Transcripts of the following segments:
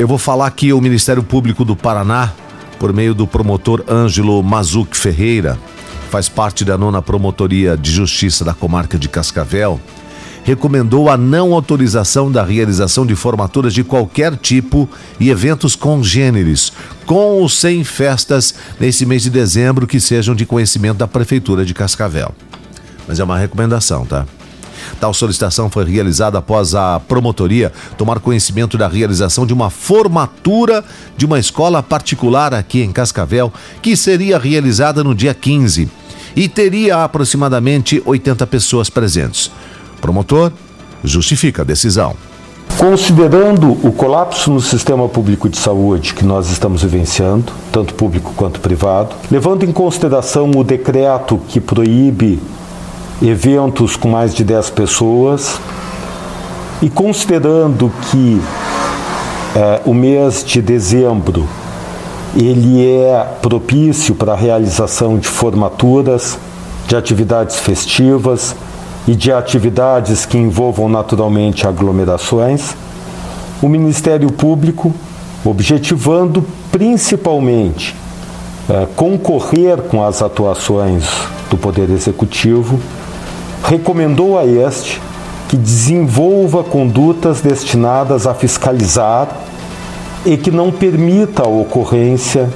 Eu vou falar que o Ministério Público do Paraná, por meio do promotor Ângelo Mazuc Ferreira, faz parte da nona Promotoria de Justiça da Comarca de Cascavel, recomendou a não autorização da realização de formaturas de qualquer tipo e eventos congêneres, com ou sem festas nesse mês de dezembro que sejam de conhecimento da Prefeitura de Cascavel. Mas é uma recomendação, tá? Tal solicitação foi realizada após a promotoria tomar conhecimento da realização de uma formatura de uma escola particular aqui em Cascavel, que seria realizada no dia 15 e teria aproximadamente 80 pessoas presentes. Promotor justifica a decisão. Considerando o colapso no sistema público de saúde que nós estamos vivenciando, tanto público quanto privado, levando em consideração o decreto que proíbe eventos com mais de 10 pessoas e considerando que é, o mês de dezembro ele é propício para a realização de formaturas, de atividades festivas e de atividades que envolvam naturalmente aglomerações, o Ministério Público, objetivando principalmente é, concorrer com as atuações do Poder Executivo, recomendou a este que desenvolva condutas destinadas a fiscalizar e que não permita a ocorrência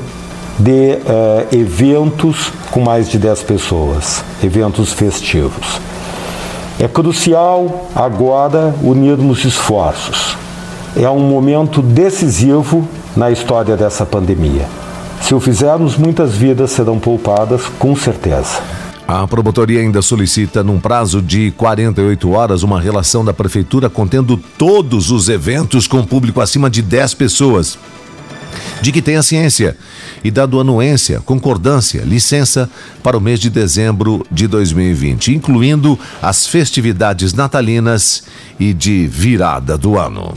de uh, eventos com mais de 10 pessoas, eventos festivos. É crucial agora unirmos esforços. É um momento decisivo na história dessa pandemia. Se o fizermos, muitas vidas serão poupadas, com certeza. A promotoria ainda solicita, num prazo de 48 horas, uma relação da prefeitura contendo todos os eventos com público acima de 10 pessoas. De que tenha ciência e dado anuência, concordância, licença para o mês de dezembro de 2020, incluindo as festividades natalinas e de virada do ano.